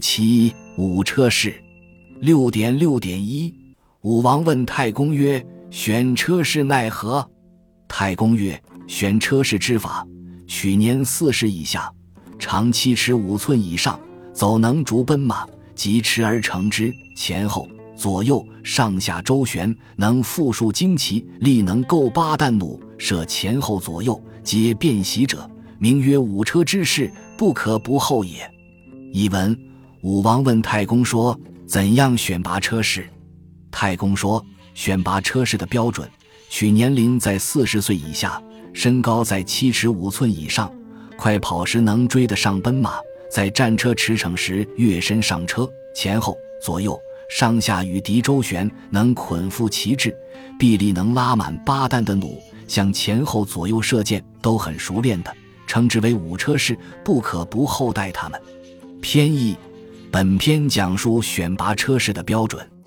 其五车士。六点六点一，武王问太公曰：“选车士奈何？”太公曰：“选车士之法，取年四十以下，长七尺五寸以上，走能逐奔马，疾驰而成之，前后左右上下周旋，能复数旌旗，力能够八担弩，射前后左右皆便袭者，名曰五车之士，不可不后也。”译文：武王问太公说。怎样选拔车士？太公说：选拔车士的标准，取年龄在四十岁以下，身高在七尺五寸以上，快跑时能追得上奔马，在战车驰骋时跃身上车，前后左右上下与敌周旋，能捆缚旗帜，臂力能拉满八担的弩，向前后左右射箭都很熟练的，称之为五车士，不可不厚待他们。偏义。本篇讲述选拔车士的标准。